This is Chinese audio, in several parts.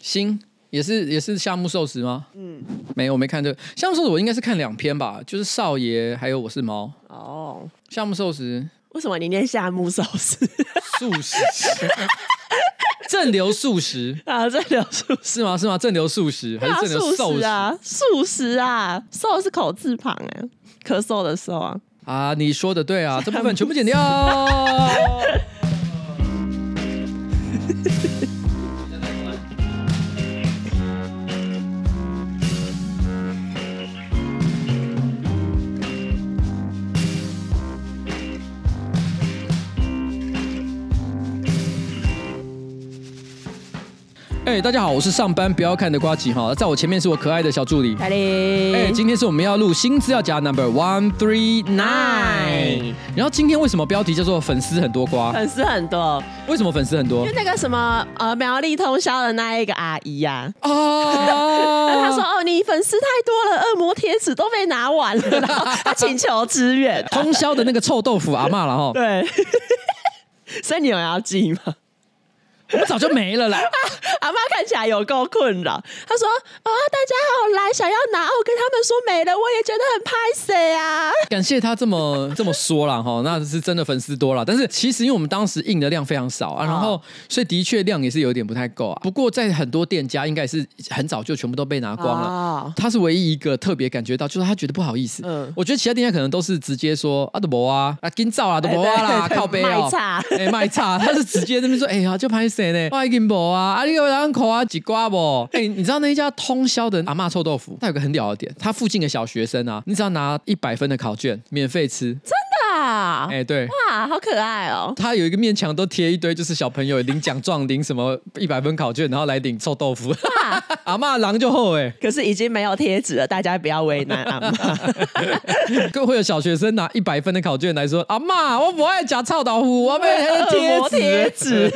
新也是也是夏目寿司吗？嗯，没有，我没看这个夏目寿司，我应该是看两篇吧，就是少爷还有我是猫。哦，夏目寿司，为什么你念夏目漱石？漱石，正流素食啊，正流漱是吗？是吗？正流素食还是正流寿食啊？素食啊，寿是口字旁哎，咳嗽的时候啊。啊，你说的对啊，这部分全部剪掉。哎、欸，大家好，我是上班不要看的瓜吉哈，在我前面是我可爱的小助理。哎，今天是我们要录新资料夹 number one three nine。然后今天为什么标题叫做粉丝很多瓜？粉丝很多，为什么粉丝很多？因为那个什么呃苗栗通宵的那一个阿姨呀、啊，哦，他说哦你粉丝太多了，恶魔贴纸都被拿完了，然后他请求支援。通宵的那个臭豆腐阿嬷了哈，对，所以你有要记吗？我早就没了啦！阿妈看起来有够困扰。她说：“啊，大家好来想要拿，我跟他们说没了，我也觉得很拍死啊。”感谢他这么这么说了哈，那是真的粉丝多了。但是其实因为我们当时印的量非常少啊，然后所以的确量也是有点不太够啊。不过在很多店家应该是很早就全部都被拿光了。他是唯一一个特别感觉到，就是他觉得不好意思。嗯，我觉得其他店家可能都是直接说啊，都没啊，啊，今早啊，都没啦，靠杯哦，卖差，哎，卖差。他是直接那边说，哎呀，就拍谢。我已经无啊，啊你有人口啊几瓜不？哎，你知道那一家通宵的阿妈臭豆腐，它有个很屌的点，它附近的小学生啊，你只要拿一百分的考卷，免费吃。真的啊？哎，对，哇，好可爱哦。他有一个面墙都贴一堆，就是小朋友领奖状、领什么一百分考卷，然后来领臭豆腐。阿妈狼就厚哎，可是已经没有贴纸了，大家不要为难阿妈。更会有小学生拿一百分的考卷来说，阿妈，我不爱夹臭豆腐，我要贴贴纸。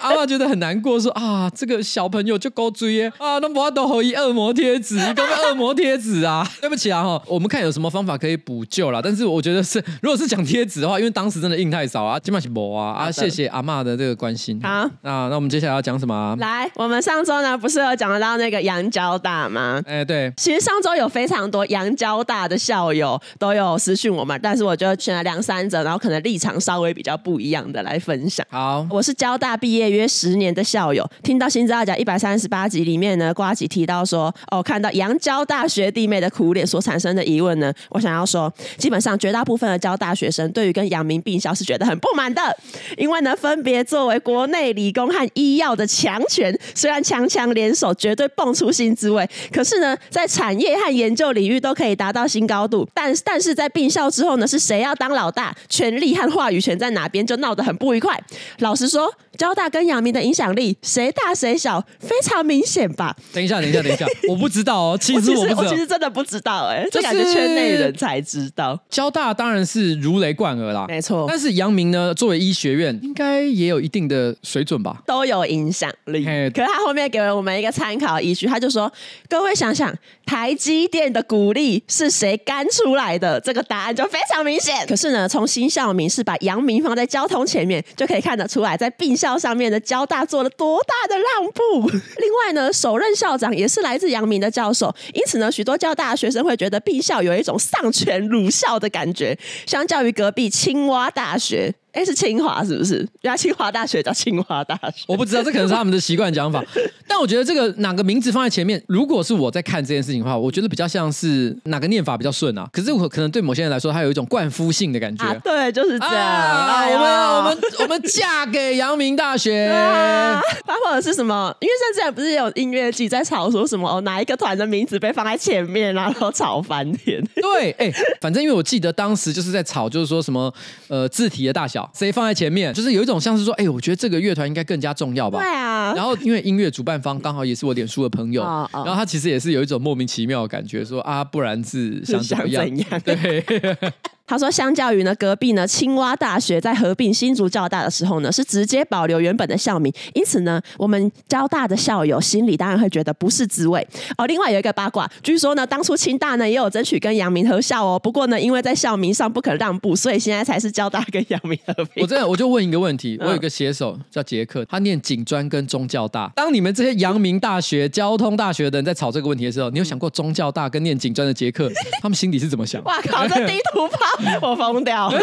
阿妈觉得。很难过，说啊，这个小朋友就够追耶啊，那我都可以恶魔贴纸，你都是恶魔贴纸啊！对不起啊哈，我们看有什么方法可以补救啦。但是我觉得是，如果是讲贴纸的话，因为当时真的印太少啊，基本上是没啊啊！谢谢阿妈的这个关心。好，那那我们接下来要讲什么啊？来，我们上周呢不是有讲到那个阳交大吗？哎，对，其实上周有非常多阳交大的校友都有私讯我们，但是我就选了两三者，然后可能立场稍微比较不一样的来分享。好，我是交大毕业约十年的校友，听到新资料夹一百三十八集里面呢，瓜吉提到说，哦，看到阳交大学弟妹的苦脸所产生的疑问呢，我想要说，基本上绝大部分的交大学生对于跟阳明并校是觉得很不满的，因为呢，分别作为国内理工和医药的强权，虽然强强联手绝对蹦出新滋味，可是呢，在产业和研究领域都可以达到新高度，但但是在并校之后呢，是谁要当老大，权力和话语权在哪边，就闹得很不愉快。老实说，交大跟阳明的影响力。谁大谁小，非常明显吧？等一下，等一下，等一下，我不知道哦。其实我不知道，我其实真的不知道哎，这感觉圈内人才知道。交大当然是如雷贯耳啦，没错。但是阳明呢，作为医学院，应该也有一定的水准吧？都有影响力。可是他后面给了我们一个参考依据，他就说：各位想想，台积电的鼓励是谁干出来的？这个答案就非常明显。可是呢，从新校名是把阳明放在交通前面，就可以看得出来，在并校上面的交大做了多大的让步。另外呢，首任校长也是来自阳明的教授，因此呢，许多交大学生会觉得毕校有一种丧权辱校的感觉，相较于隔壁青蛙大学。哎，是清华是不是？原来清华大学叫清华大学，我不知道，这可能是他们的习惯讲法。但我觉得这个哪个名字放在前面，如果是我在看这件事情的话，我觉得比较像是哪个念法比较顺啊。可是我可能对某些人来说，它有一种冠夫性的感觉。啊、对，就是这样。啊哎、我们我们我们嫁给阳明大学，啊，或者是什么？因为现在不是有音乐剧在吵说什么？哦，哪一个团的名字被放在前面，然后吵翻天？对，哎，反正因为我记得当时就是在吵，就是说什么呃字体的大小。谁放在前面，就是有一种像是说，哎，我觉得这个乐团应该更加重要吧？对啊。然后因为音乐主办方刚好也是我脸书的朋友，哦哦、然后他其实也是有一种莫名其妙的感觉，说啊，不然是想怎么样？想怎样？对。他说，相较于呢隔壁呢青蛙大学在合并新竹教大的时候呢，是直接保留原本的校名，因此呢，我们交大的校友心里当然会觉得不是滋味。哦，另外有一个八卦，据说呢，当初清大呢也有争取跟阳明合校哦，不过呢，因为在校名上不可让步，所以现在才是交大跟阳明合并。我真的我就问一个问题，我有一个写手叫杰克，他念警专跟中教大。当你们这些阳明大学、交通大学的人在吵这个问题的时候，你有想过中教大跟念警专的杰克，他们心里是怎么想？哇靠，这地图炮，我疯掉。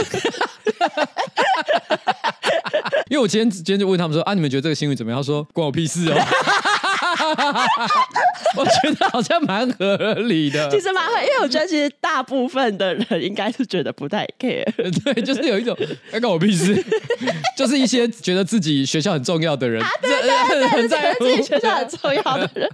因为我今天今天就问他们说啊，你们觉得这个新闻怎么样？他说关我屁事哦。我觉得好像蛮合理的，其实蛮合，因为我觉得其实大部分的人应该是觉得不太 care，对，就是有一种哎，关我屁事，就是一些觉得自己学校很重要的人，啊、对对 对，很在乎自己学校很重要的人。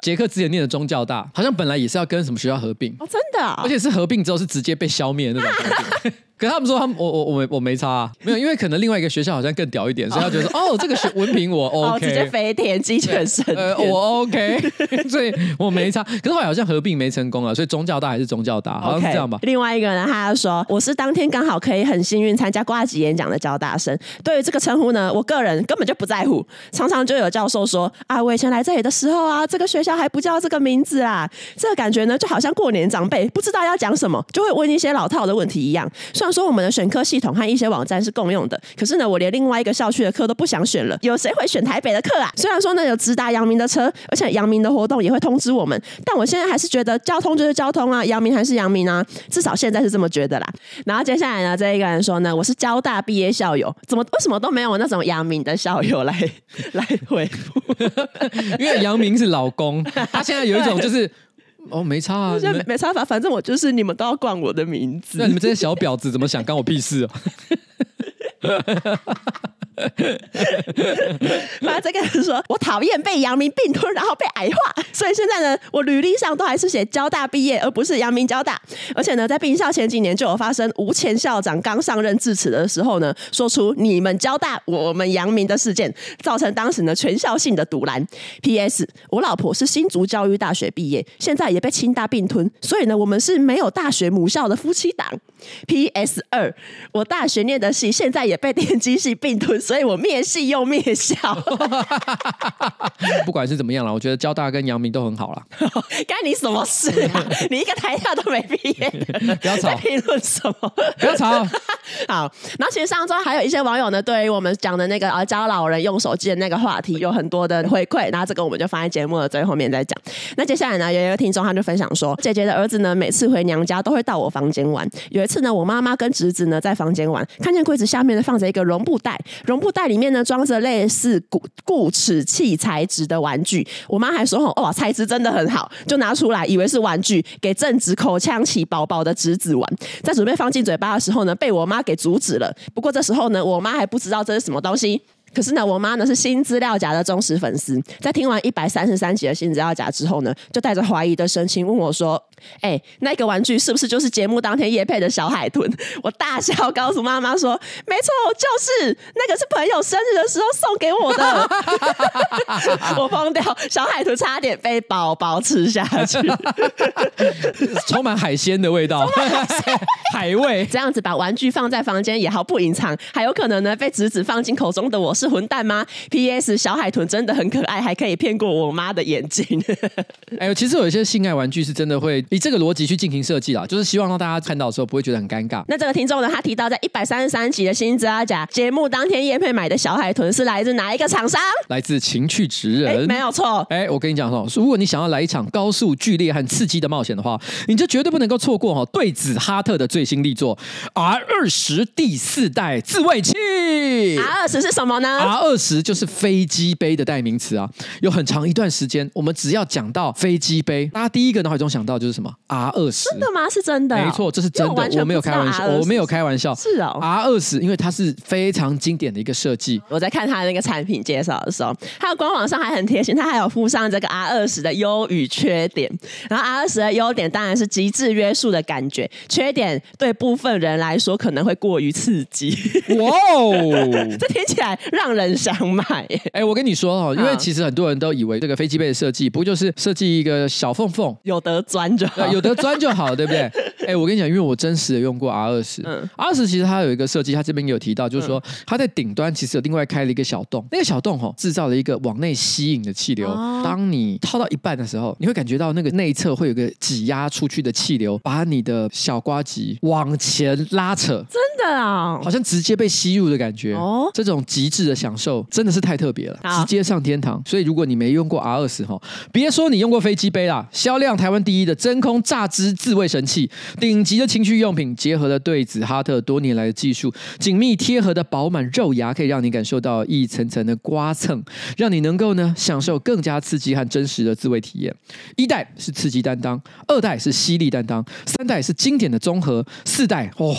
杰克之前念的中教大，好像本来也是要跟什么学校合并。哦，真的、哦，而且是合并之后是直接被消灭的那种。可他们说他们我我我没我没差啊，没有，因为可能另外一个学校好像更屌一点，所以他觉得说 哦，这个学文凭我 OK，哦、直接飞天鸡犬升天，呃我 OK，所以我没差。可是后来好像合并没成功了，所以宗教大还是宗教大，好像是这样吧。Okay, 另外一个呢，他就说我是当天刚好可以很幸运参加挂级演讲的交大生，对于这个称呼呢，我个人根本就不在乎。常常就有教授说啊，我以前来这里的时候啊，这个学校还不叫这个名字啊，这个感觉呢就好像过年长辈不知道要讲什么，就会问一些老套的问题一样。虽然说我们的选科。系统和一些网站是共用的，可是呢，我连另外一个校区的课都不想选了。有谁会选台北的课啊？虽然说呢，有直达阳明的车，而且阳明的活动也会通知我们，但我现在还是觉得交通就是交通啊，阳明还是阳明啊，至少现在是这么觉得啦。然后接下来呢，这一个人说呢，我是交大毕业校友，怎么为什么都没有那种阳明的校友来 来回复？因为阳明是老公，他现在有一种就是。哦，没差啊，没没差法，反正我就是你们都要冠我的名字。那你们这些小婊子怎么想？干我屁事哦！反正这个人说我讨厌被阳明并吞，然后被矮化，所以现在呢，我履历上都还是写交大毕业，而不是阳明交大。而且呢，在并校前几年就有发生吴前校长刚上任致辞的时候呢，说出你们交大我们阳明的事件，造成当时呢全校性的赌烂。P.S. 我老婆是新竹教育大学毕业，现在也被清大并吞，所以呢，我们是没有大学母校的夫妻档。P.S. 二，我大学念的系现在也被电机系并吞。所以我灭系又灭校，不管是怎么样了，我觉得交大跟阳明都很好了。干你什么事啊？你一个台大都没毕业，不要吵。评论什么？不要吵。好，那其实上周还有一些网友呢，对于我们讲的那个啊教老人用手机的那个话题，有很多的回馈。然后这个我们就放在节目的最后面再讲。那接下来呢，有一个听众他就分享说，姐姐的儿子呢，每次回娘家都会到我房间玩。有一次呢，我妈妈跟侄子呢在房间玩，看见柜子下面呢放着一个绒布袋。绒布袋里面呢装着类似固固齿器材质的玩具，我妈还说：“哦，材质真的很好。”就拿出来，以为是玩具，给正值口腔起宝宝的侄子玩。在准备放进嘴巴的时候呢，被我妈他给阻止了。不过这时候呢，我妈还不知道这是什么东西。可是呢，我妈呢是新资料夹的忠实粉丝，在听完一百三十三集的新资料夹之后呢，就带着怀疑的神情问我说：“哎、欸，那个玩具是不是就是节目当天夜配的小海豚？” 我大笑，告诉妈妈说：“没错，就是那个是朋友生日的时候送给我的。”我疯掉，小海豚差点被宝宝吃下去，充满海鲜的味道，海味。这样子把玩具放在房间也毫不隐藏，还有可能呢被侄子放进口中的我是。是混蛋吗？P.S. 小海豚真的很可爱，还可以骗过我妈的眼睛。哎呦，其实有一些性爱玩具是真的会以这个逻辑去进行设计啦，就是希望让大家看到的时候不会觉得很尴尬。那这个听众呢，他提到在一百三十三集的新资阿甲节目当天叶佩买的小海豚是来自哪一个厂商？来自情趣职人，没有错。哎，我跟你讲哦，如果你想要来一场高速、剧烈和刺激的冒险的话，你就绝对不能够错过哈对子哈特的最新力作 R 二十第四代自慰器。R 二十是什么呢？R 二十就是飞机杯的代名词啊，有很长一段时间，我们只要讲到飞机杯，大家第一个脑海中想到就是什么？R 二十？真的吗？是真的？没错，这是真的，我，我没有开玩笑，我没有开玩笑。是哦，R 二十，因为它是非常经典的一个设计。我在看它那个产品介绍的时候，它的官网上还很贴心，它还有附上这个 R 二十的优与缺点。然后 R 二十的优点当然是极致约束的感觉，缺点对部分人来说可能会过于刺激。哇哦，这听起来让让人想买。哎，我跟你说哦，因为其实很多人都以为这个飞机杯的设计，不就是设计一个小缝缝，有得钻就好，有得钻就好，对不对？哎，我跟你讲，因为我真实的用过 R 二十，R 二十其实它有一个设计，它这边有提到，就是说它在顶端其实有另外开了一个小洞，那个小洞哈制造了一个往内吸引的气流。当你套到一半的时候，你会感觉到那个内侧会有个挤压出去的气流，把你的小瓜脊往前拉扯。真的啊，好像直接被吸入的感觉。哦，这种极致的享受真的是太特别了，直接上天堂。所以如果你没用过 R 二十哈，别说你用过飞机杯啦，销量台湾第一的真真空榨汁自慰神器，顶级的情趣用品，结合了对子哈特多年来的技术，紧密贴合的饱满肉芽，可以让你感受到一层层的刮蹭，让你能够呢享受更加刺激和真实的自慰体验。一代是刺激担当，二代是犀利担当，三代是经典的综合，四代哦。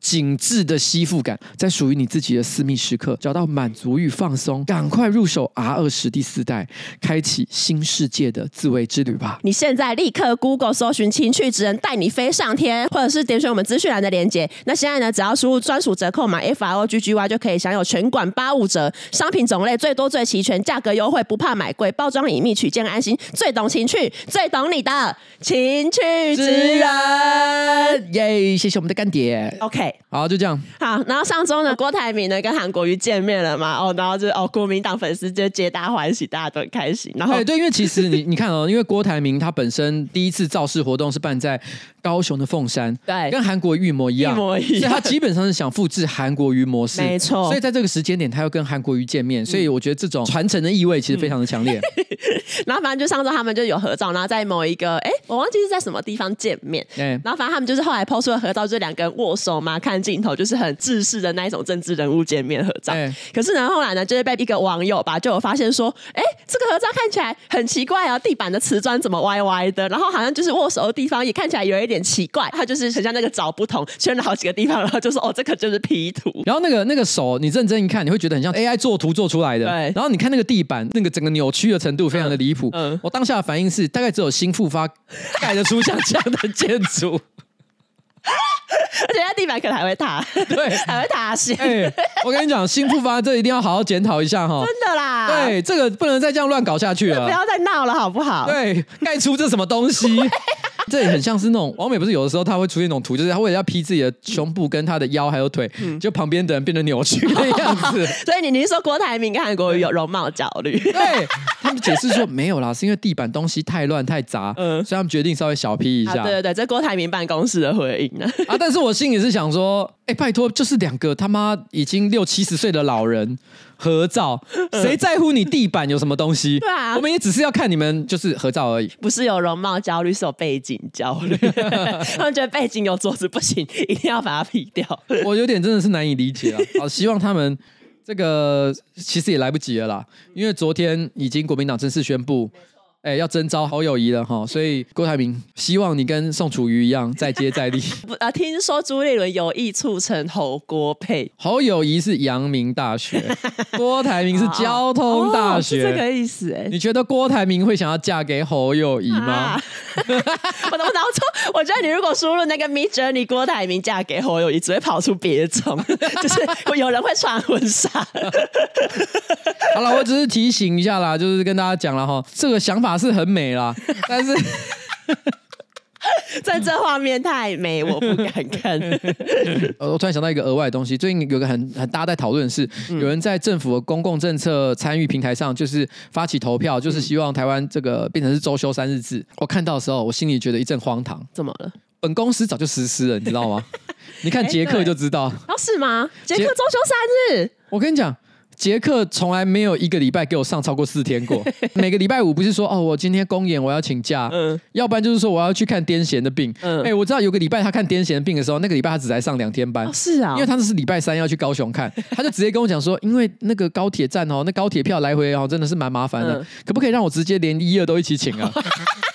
紧致的吸附感，在属于你自己的私密时刻找到满足与放松，赶快入手 R 二十第四代，开启新世界的自慰之旅吧！你现在立刻 Google 搜寻“情趣之人带你飞上天”，或者是点选我们资讯栏的链接。那现在呢，只要输入专属折扣码 F R O G G Y 就可以享有全馆八五折，商品种类最多最齐全，价格优惠，不怕买贵，包装隐秘，取件安心，最懂情趣，最懂你的情趣之人。耶！谢谢我们的干爹。OK。好，就这样。好，然后上周呢，郭台铭呢跟韩国瑜见面了嘛？哦，然后就哦，国民党粉丝就皆大欢喜，大家都很开心。然后对，对，因为其实你 你看哦，因为郭台铭他本身第一次造势活动是办在高雄的凤山，对，跟韩国瑜一模一样，一模一样，所以他基本上是想复制韩国瑜模式，没错。所以在这个时间点，他要跟韩国瑜见面，所以我觉得这种传承的意味其实非常的强烈。嗯、然后反正就上周他们就有合照，然后在某一个哎，我忘记是在什么地方见面，对。然后反正他们就是后来 PO 出了合照，就两个人握手嘛，看镜头，就是很制式的那一种政治人物见面合照。可是呢，后来呢，就是被一个网友吧，就有发现说，哎，这个合照看起来很奇怪啊，地板的瓷砖怎么歪歪的？然后好像就是握手的地方也看起来有一点奇怪，他就是很像那个找不同，圈了好几个地方，然后就说，哦，这个就是 P 图。然后那个那个手，你认真一看，你会觉得很像 AI 做图做出来的。对。然后你看那个地板，那个整个扭曲的程度非常的离谱。嗯。我当下的反应是，大概只有新复发盖得出像这样的建筑。而且它地板可能还会塌，对，还会塌陷。欸、我跟你讲，新复发这一定要好好检讨一下哈，真的啦。对，这个不能再这样乱搞下去了，不要再闹了，好不好？对，盖出这什么东西？这也很像是那种王美，不是有的时候他会出现那种图，就是他为了要 P 自己的胸部跟他的腰还有腿，嗯、就旁边的人变得扭曲的样子。所以你你是说郭台铭跟韩国瑜有容貌焦虑？对，他们解释说没有啦，是因为地板东西太乱太杂，嗯，所以他们决定稍微小 P 一下。啊、对对对，这郭台铭办公室的回应呢？啊，但是我心里是想说，哎、欸，拜托，就是两个他妈已经六七十岁的老人。合照，谁在乎你地板有什么东西？对啊，我们也只是要看你们就是合照而已。不是有容貌焦虑，是有背景焦虑。他们觉得背景有桌子不行，一定要把它 P 掉。我有点真的是难以理解啊。好，希望他们这个其实也来不及了啦，因为昨天已经国民党正式宣布。哎，要征召侯友谊了哈，所以郭台铭希望你跟宋楚瑜一样再接再厉。不 啊，听说朱立伦有意促成侯郭配。侯友谊是阳明大学，郭台铭是交通大学，哦哦、这个意思哎。你觉得郭台铭会想要嫁给侯友谊吗？啊、我怎么搞错？我觉得你如果输入那个 Midjourney 郭台铭嫁给侯友谊，只会跑出别种，就是有人会穿婚纱。好了，我只是提醒一下啦，就是跟大家讲了哈，这个想法。是很美啦，但是在这画面太美，我不敢看。我突然想到一个额外的东西，最近有个很很大家在讨论是，有人在政府的公共政策参与平台上，就是发起投票，就是希望台湾这个变成是周休三日制。我看到的时候，我心里觉得一阵荒唐。怎么了？本公司早就实施了，你知道吗？你看捷克就知道。哦，是吗？捷克周休三日？我跟你讲。捷克从来没有一个礼拜给我上超过四天过，每个礼拜五不是说哦，我今天公演我要请假，嗯，要不然就是说我要去看癫痫的病，嗯，哎、欸，我知道有个礼拜他看癫痫的病的时候，那个礼拜他只来上两天班，哦，是啊，因为他是礼拜三要去高雄看，他就直接跟我讲说，因为那个高铁站哦，那高铁票来回哦，真的是蛮麻烦的，嗯，可不可以让我直接连一二都一起请啊？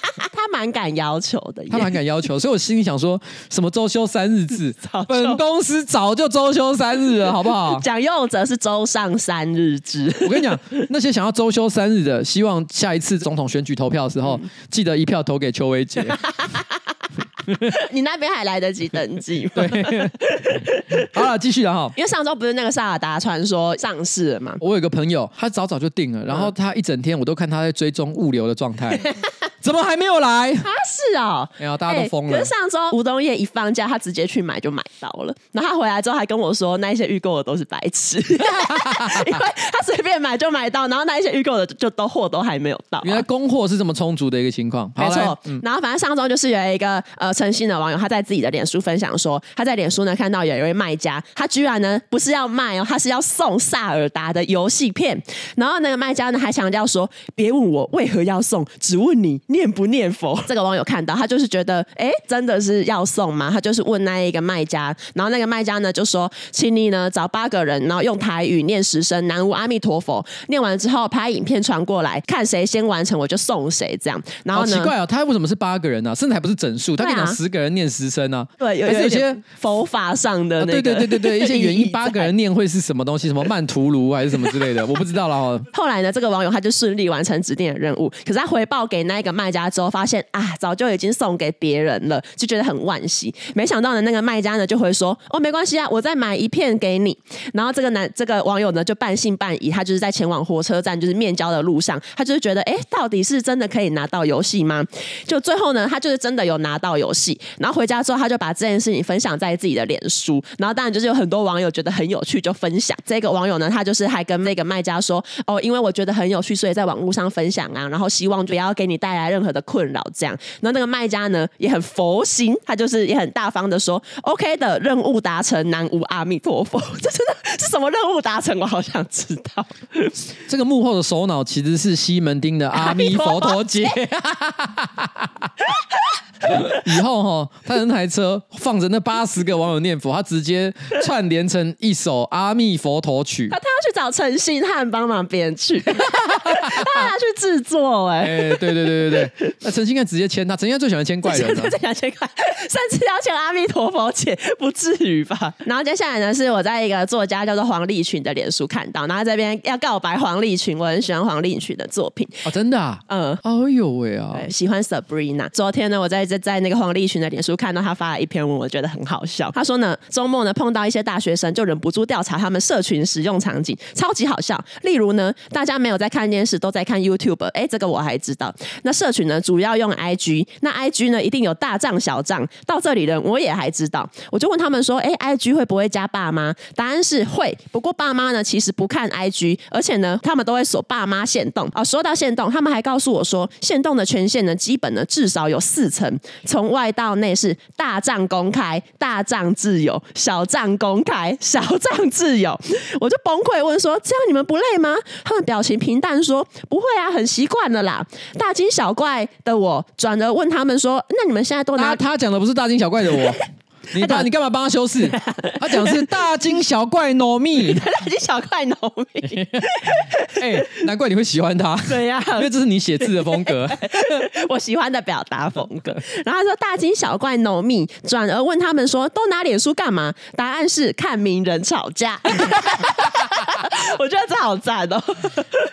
蛮敢要求的，他蛮敢要求，所以我心里想说，什么周休三日制，本公司早就周休三日了，好不好？蒋用则是周上三日制。我跟你讲，那些想要周休三日的，希望下一次总统选举投票的时候，嗯、记得一票投给邱威杰。你那边还来得及登记。对，好了，继续了哈。因为上周不是那个萨尔达传说上市了嘛？我有个朋友，他早早就定了，然后他一整天我都看他在追踪物流的状态。怎么还没有来？哦，没有，大家都疯了。可是上周吴东业一放假，他直接去买就买到了。然后他回来之后还跟我说，那一些预购的都是白痴，因为他随便买就买到，然后那一些预购的就都货都还没有到。原来供货是这么充足的一个情况。没错，嗯、然后反正上周就是有一个呃诚信的网友，他在自己的脸书分享说，他在脸书呢看到有一位卖家，他居然呢不是要卖哦，他是要送萨尔达的游戏片。然后那个卖家呢还强调说，别问我为何要送，只问你。念不念佛？这个网友看到，他就是觉得，哎，真的是要送吗？他就是问那一个卖家，然后那个卖家呢就说，请你呢找八个人，然后用台语念十声南无阿弥陀佛，念完之后拍影片传过来，看谁先完成我就送谁这样。然后呢，奇怪哦，他为什么是八个人呢、啊？甚至还不是整数，他可以讲十个人念十声呢、啊？对，有有些佛法上的、那个啊、对对对对对，一些原因八个人念会是什么东西？什么曼陀罗还是什么之类的？我不知道了。后来呢，这个网友他就顺利完成指定的任务，可是他回报给那一个卖。卖家之后发现啊，早就已经送给别人了，就觉得很惋惜。没想到呢，那个卖家呢就会说：“哦，没关系啊，我再买一片给你。”然后这个男这个网友呢就半信半疑，他就是在前往火车站就是面交的路上，他就是觉得，哎，到底是真的可以拿到游戏吗？就最后呢，他就是真的有拿到游戏。然后回家之后，他就把这件事情分享在自己的脸书。然后当然就是有很多网友觉得很有趣，就分享。这个网友呢，他就是还跟那个卖家说：“哦，因为我觉得很有趣，所以在网络上分享啊，然后希望不要给你带来任何的困扰，这样，然后那个卖家呢也很佛心，他就是也很大方的说，OK 的任务达成，南无阿弥陀佛。这真的是什么任务达成？我好想知道。这个幕后的首脑其实是西门町的阿弥佛陀节。以后哈，他那台车放着那八十个网友念佛，他直接串联成一首阿弥佛陀曲。他他要去找陈信汉帮忙编曲，他要去制作哎、欸。哎，对对对对对，那陈信汉直接签他，陈家最喜欢签怪人了，最喜欢签怪，甚至要签阿弥陀佛姐，不至于吧？然后接下来呢，是我在一个作家叫做黄立群的脸书看到，然后这边要告白黄立群，我很喜欢黄立群的作品哦，真的啊，嗯，哎呦喂啊，喜欢 Sabrina。昨天呢，我在在在那个黄立群的脸书看到他发了一篇文，我觉得很好笑。他说呢，周末呢碰到一些大学生，就忍不住调查他们社群使用场景，超级好笑。例如呢，大家没有在看电视，都在看 YouTube。哎，这个我还知道。那社群呢，主要用 IG。那 IG 呢，一定有大账小账。到这里呢，我也还知道。我就问他们说，哎，IG 会不会加爸妈？答案是会。不过爸妈呢，其实不看 IG，而且呢，他们都会锁爸妈限动。啊，说到限动，他们还告诉我说，限动的权限呢，基本呢至少有四层。从外到内是大账公开、大账自由、小账公开、小账自由，我就崩溃问说：“这样你们不累吗？”他们表情平淡说：“不会啊，很习惯了啦。”大惊小怪的我转而问他们说：“那你们现在都他……”他讲的不是大惊小怪的我。你爸，你干嘛帮他修饰？他讲是大惊小怪糯米，大惊小怪糯米。哎、欸，难怪你会喜欢他。对呀、啊，因为这是你写字的风格，我喜欢的表达风格。然后他说大惊小怪糯米，转而问他们说都拿脸书干嘛？答案是看名人吵架。我觉得这好赞哦。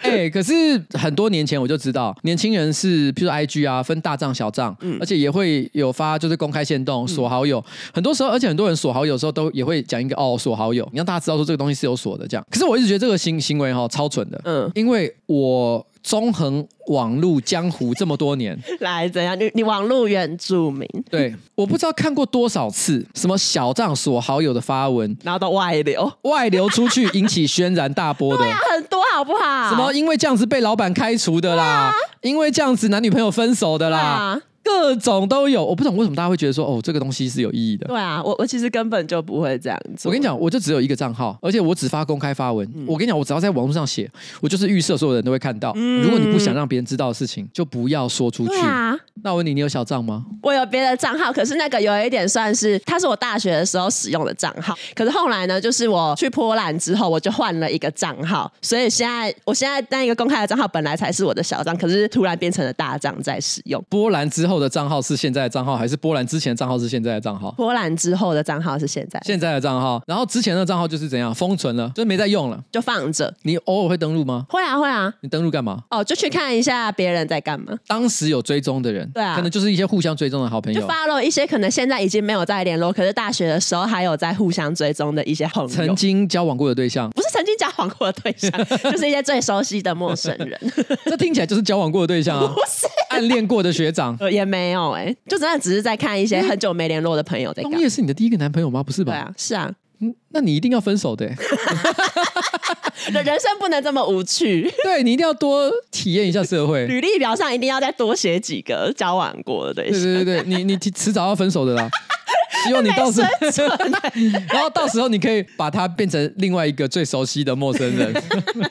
哎、欸，可是很多年前我就知道，年轻人是，譬如说 IG 啊，分大账小账，嗯，而且也会有发，就是公开限动锁好友。嗯、很多时候，而且很多人锁好友的时候，都也会讲一个哦，锁好友，你让大家知道说这个东西是有锁的。这样，可是我一直觉得这个行行为哈超蠢的，嗯，因为我纵横网路江湖这么多年，来怎样？你你网路原住民，对，我不知道看过多少次什么小账锁好友的发文，然后到外流，外流出去引起轩然大波的，对啊，很多好不好？什么因为这样子被老板开除的啦，啊、因为这样子男女朋友分手的啦。各种都有，我不懂为什么大家会觉得说，哦，这个东西是有意义的。对啊，我我其实根本就不会这样子。我跟你讲，我就只有一个账号，而且我只发公开发文。嗯、我跟你讲，我只要在网络上写，我就是预设所有人都会看到。嗯、如果你不想让别人知道的事情，就不要说出去。啊、那我问你，你有小账吗？我有别的账号，可是那个有一点算是，它是我大学的时候使用的账号。可是后来呢，就是我去波兰之后，我就换了一个账号。所以现在，我现在那一个公开的账号本来才是我的小账，可是突然变成了大账在使用。波兰之后的账号是现在的账号还是波兰之前的账号是现在的账号？波兰之后的账号是现在现在的账号，然后之前的账号就是怎样封存了，就没再用了，就放着。你偶尔会登录吗？会啊会啊。你登录干嘛？哦，就去看一下别人在干嘛。当时有追踪的人人，对啊，可能就是一些互相追踪的好朋友，就 follow 一些可能现在已经没有在联络，可是大学的时候还有在互相追踪的一些朋友，曾经交往过的对象，不是曾经交往过的对象，就是一些最熟悉的陌生人。这听起来就是交往过的对象啊，不是暗恋过的学长，也没有哎、欸，就真的只是在看一些很久没联络的朋友在干。东叶是你的第一个男朋友吗？不是吧？对啊，是啊。嗯，那你一定要分手的、欸。人生不能这么无趣，对，你一定要多体验一下社会。履历表上一定要再多写几个交往过的对象。对对对对，你 你迟早要分手的啦。希望你到时 候，然后到时候你可以把他变成另外一个最熟悉的陌生人。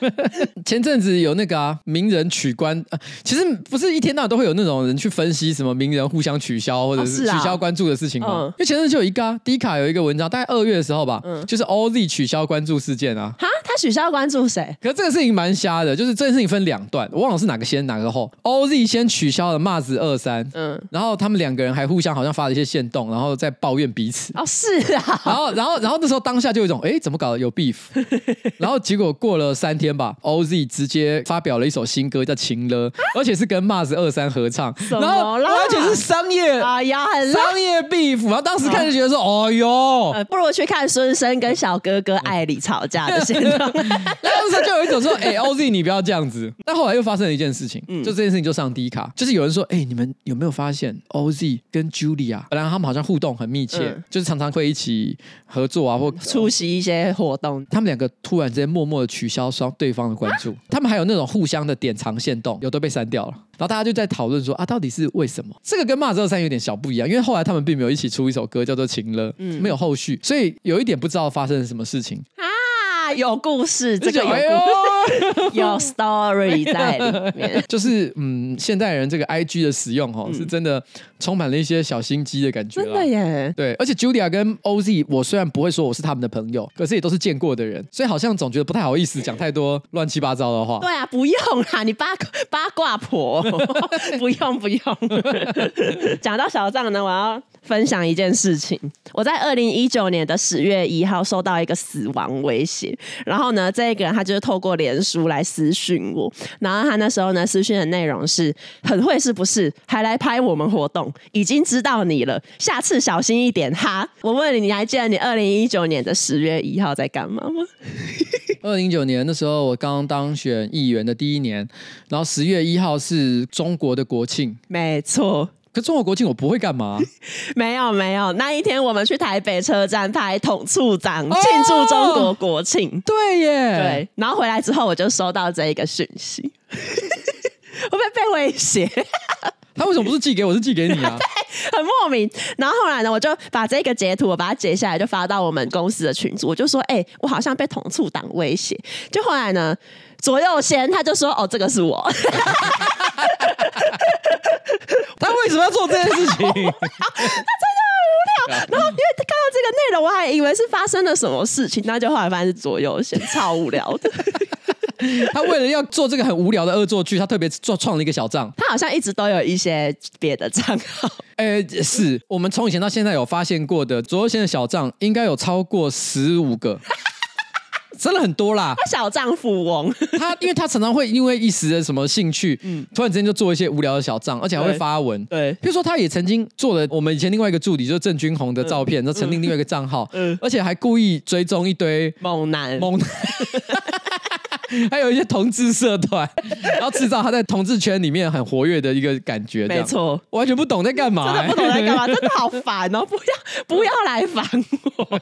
前阵子有那个啊，名人取关，其实不是一天到晚都会有那种人去分析什么名人互相取消或者是取消关注的事情吗？因为前阵子就有一个啊，D 卡有一个文章，大概二月的时候吧，就是 OZ 取消关注事件啊。哈，他取消关注谁？可是这个事情蛮瞎的，就是这件事情分两段，我忘了是哪个先哪个后。OZ 先取消了 Mars 二三，嗯，然后他们两个人还互相好像发了一些线动，然后再抱怨。彼此哦，是啊，然后，然后，然后那时候当下就有一种，哎，怎么搞的有 beef？然后结果过了三天吧，OZ 直接发表了一首新歌叫《情勒》，而且是跟 Mars 二三合唱，然后而且是商业，哎呀，很商业 beef。然后当时看就觉得说，哦哟，不如去看孙生跟小哥哥艾里吵架的现状。当时就有一种说，哎，OZ 你不要这样子。但后来又发生了一件事情，就这件事情就上低卡，就是有人说，哎，你们有没有发现 OZ 跟 Julia 本来他们好像互动很密切。嗯、就是常常会一起合作啊，或出席一些活动。他们两个突然之间默默的取消双对方的关注，啊、他们还有那种互相的点藏线动，有都被删掉了。然后大家就在讨论说啊，到底是为什么？这个跟 Mars 二三有点小不一样，因为后来他们并没有一起出一首歌叫做《情了》，嗯，没有后续，所以有一点不知道发生了什么事情啊。有故事，这个有故事，有 story 在里面。就是嗯，现代人这个 IG 的使用哈，是真的充满了一些小心机的感觉。真的耶，对。而且 Julia 跟 OZ，我虽然不会说我是他们的朋友，可是也都是见过的人，所以好像总觉得不太好意思讲太多乱七八糟的话。对啊，不用啦，你八八卦婆，不 用不用。讲到小账呢，我要分享一件事情。我在二零一九年的十月一号收到一个死亡威胁。然后呢，这个人他就是透过脸书来私讯我，然后他那时候呢私讯的内容是很会是不是？还来拍我们活动，已经知道你了，下次小心一点哈。我问你，你还记得你二零一九年的十月一号在干嘛吗？二零一九年的时候我刚当选议员的第一年，然后十月一号是中国的国庆，没错。可中国国庆我不会干嘛？没有没有，那一天我们去台北车站拍统促长庆祝中国国庆。哦，对耶，对。然后回来之后我就收到这一个讯息，我被被威胁。他为什么不是寄给我，是寄给你啊？对，很莫名。然后后来呢，我就把这个截图，我把它截下来，就发到我们公司的群组。我就说，哎、欸，我好像被统促党威胁。就后来呢，左右先他就说，哦，这个是我。他为什么要做这件事情？他真的很无聊。然后因为看到这个内容，我还以为是发生了什么事情，那就后来发现是左右先，超无聊的。他为了要做这个很无聊的恶作剧，他特别做创了一个小账。他好像一直都有一些别的账号。哎、欸，是我们从以前到现在有发现过的左右先的小账，应该有超过十五个。真的很多啦，他小账富翁，他因为他常常会因为一时的什么兴趣，嗯，突然之间就做一些无聊的小账，而且还会发文，对，比如说他也曾经做了我们以前另外一个助理，就是郑君宏的照片，然后成立另外一个账号，嗯，而且还故意追踪一堆猛男，猛男，还有一些同志社团，然后制造他在同志圈里面很活跃的一个感觉，没错，完全不懂在干嘛，真的不懂在干嘛，真的好烦哦，不要不要来烦我。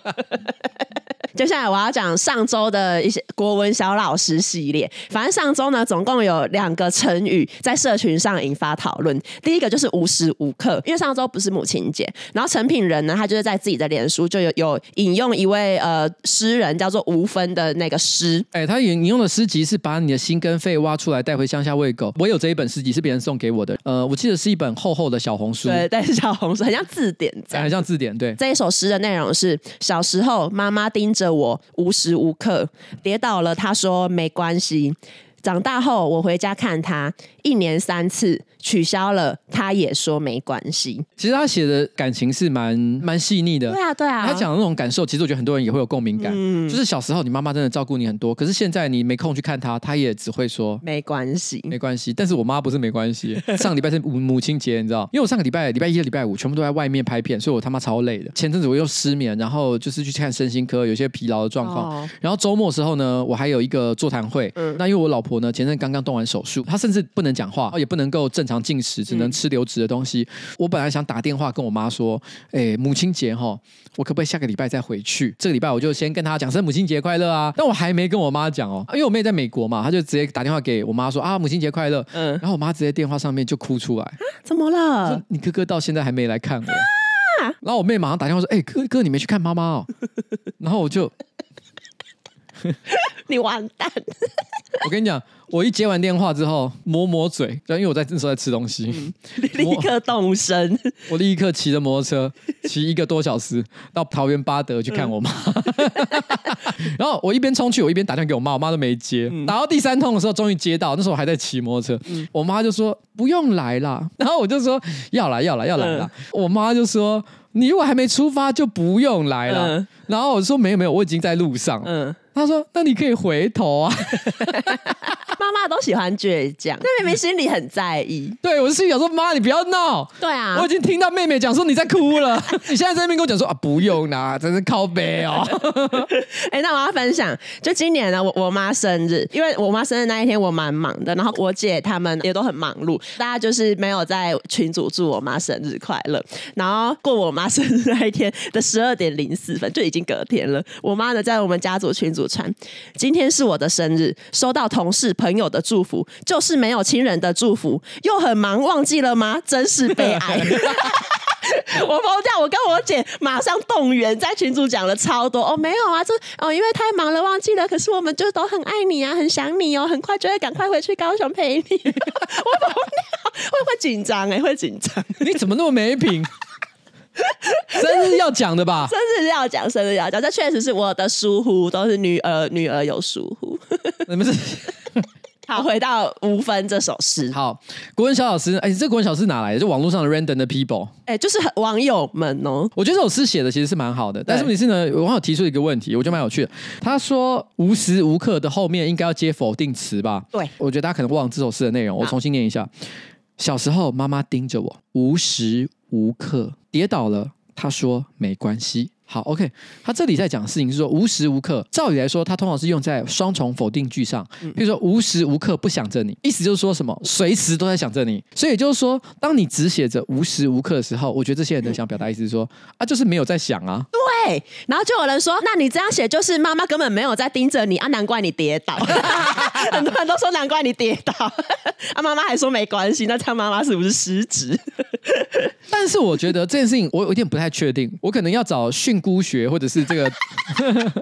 接下来我要讲上周的一些国文小老师系列。反正上周呢，总共有两个成语在社群上引发讨论。第一个就是无时无刻，因为上周不是母亲节，然后成品人呢，他就是在自己的脸书就有有引用一位呃诗人叫做吴芬的那个诗。哎，他引引用的诗集是把你的心跟肺挖出来带回乡下喂狗。我有这一本诗集是别人送给我的，呃，我记得是一本厚厚的小红书，对，但是小红书很像字典，很像字典。对，这一首诗的内容是小时候妈妈盯着。我无时无刻跌倒了，他说没关系。长大后我回家看他，一年三次，取消了，他也说没关系。其实他写的感情是蛮蛮细腻的。对啊，对啊。他讲的那种感受，其实我觉得很多人也会有共鸣感。嗯，就是小时候你妈妈真的照顾你很多，可是现在你没空去看她，她也只会说没关系，没关系。但是我妈不是没关系。上礼拜是母母亲节，你知道？因为我上个礼拜礼拜一、礼拜五全部都在外面拍片，所以我他妈超累的。前阵子我又失眠，然后就是去看身心科，有些疲劳的状况。哦、然后周末的时候呢，我还有一个座谈会。嗯，那因为我老婆呢，前阵刚刚动完手术，她甚至不能讲话，也不能够正常进食，只能吃流质的东西。嗯、我本来想打电话跟我妈说，哎，母亲节哈，我可不可以下个礼拜再回去？这个礼拜我就先跟她讲声母亲节快乐啊。但我还没跟我妈讲哦，因为我妹在美国嘛，她就直接打电话给我妈说啊，母亲节快乐。嗯，然后我妈直接电话上面就哭出来，怎么了？你哥哥到现在还没来看我。啊、然后我妹马上打电话说，哎，哥哥，你没去看妈妈哦？然后我就。你完蛋！我跟你讲，我一接完电话之后，抹抹嘴，因为我在那时候在吃东西，嗯、立刻动身。我立刻骑着摩托车，骑一个多小时到桃园八德去看我妈。嗯、然后我一边冲去，我一边打电话给我妈，我妈都没接。嗯、打到第三通的时候，终于接到，那时候我还在骑摩托车。嗯、我妈就说不用来啦，然后我就说要来要来要来了。嗯、我妈就说你如果还没出发就不用来了。嗯、然后我说没有没有，我已经在路上。嗯。他说：“那你可以回头啊。”妈妈都喜欢倔强，但妹妹心里很在意。对，我是心里想说：“妈，你不要闹。”对啊，我已经听到妹妹讲说你在哭了。你现在在那边跟我讲说啊，不用啦，真是靠背哦。哎、欸，那我要分享，就今年呢，我我妈生日，因为我妈生日那一天我蛮忙的，然后我姐他们也都很忙碌，大家就是没有在群组祝我妈生日快乐。然后过我妈生日那一天的十二点零四分，就已经隔天了。我妈呢在我们家族群组传，今天是我的生日，收到同事朋友。的祝福就是没有亲人的祝福，又很忙，忘记了吗？真是悲哀！我疯掉，我跟我姐马上动员，在群组讲了超多哦，没有啊，这哦，因为太忙了忘记了，可是我们就都很爱你啊，很想你哦，很快就会赶快回去高雄陪你。我疯掉，会会紧张哎，会紧张，你怎么那么没品？生日要讲的吧？生日要讲，生日要讲，这确实是我的疏忽，都是女儿女儿有疏忽。你们是？好，回到无分这首诗。好，国文小老师，哎，这国文小老师哪来的？就网络上的 random 的 people，哎，就是网友们哦。我觉得这首诗写的其实是蛮好的，但是问题是呢，网友提出一个问题，我觉得蛮有趣的。他说无时无刻的后面应该要接否定词吧？对，我觉得大家可能忘了这首诗的内容，我重新念一下。小时候妈妈盯着我，无时无刻跌倒了，他说没关系。好，OK，他这里在讲的事情是说无时无刻，照理来说，他通常是用在双重否定句上，比如说无时无刻不想着你，意思就是说什么随时都在想着你，所以也就是说，当你只写着无时无刻的时候，我觉得这些人都想表达意思是说啊，就是没有在想啊。对，然后就有人说，那你这样写就是妈妈根本没有在盯着你啊，难怪你跌倒。很多人都说难怪你跌倒，啊，妈妈还说没关系，那这样妈妈是不是失职？但是我觉得这件事情我有点不太确定，我可能要找训。诂学或者是这个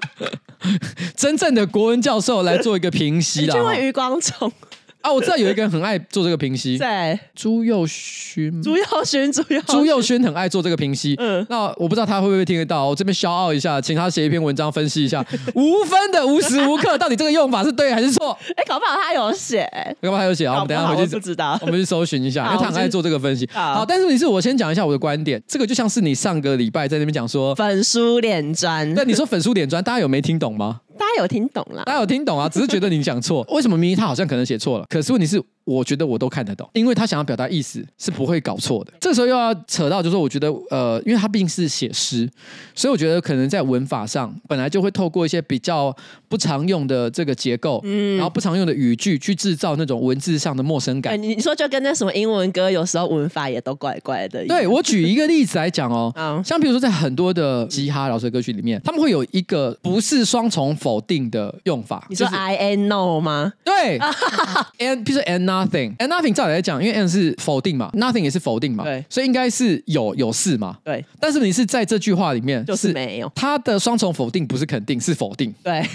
真正的国文教授来做一个评析啦。就问余光中。啊，我知道有一个人很爱做这个评析，在，朱佑勋，朱佑勋，朱宥朱佑勋很爱做这个评析。嗯，那我不知道他会不会听得到，我这边消傲一下，请他写一篇文章分析一下。无分的无时无刻到底这个用法是对还是错？哎，搞不好他有写，搞不好他有写，啊，我们等下回去不知道，我们去搜寻一下，因为他很爱做这个分析。好，但是问题是我先讲一下我的观点，这个就像是你上个礼拜在那边讲说粉书脸砖，那你说粉书脸砖，大家有没听懂吗？大家有听懂了，大家有听懂啊，只是觉得你讲错。为什么明明他好像可能写错了？可是问题是。我觉得我都看得懂，因为他想要表达意思是不会搞错的。这个时候又要扯到，就是，我觉得，呃，因为他毕竟是写诗，所以我觉得可能在文法上本来就会透过一些比较不常用的这个结构，嗯，然后不常用的语句去制造那种文字上的陌生感。你说就跟那什么英文歌，有时候文法也都怪怪的。对，我举一个例子来讲哦，嗯，像比如说在很多的嘻哈饶舌歌曲里面，他们会有一个不是双重否定的用法。你说 I and no 吗？对，and 比如说 and Nothing，and nothing 照理来讲，因为 and 是否定嘛，nothing 也是否定嘛，对，所以应该是有有事嘛，对。但是你是在这句话里面就是没有，它的双重否定不是肯定，是否定，对。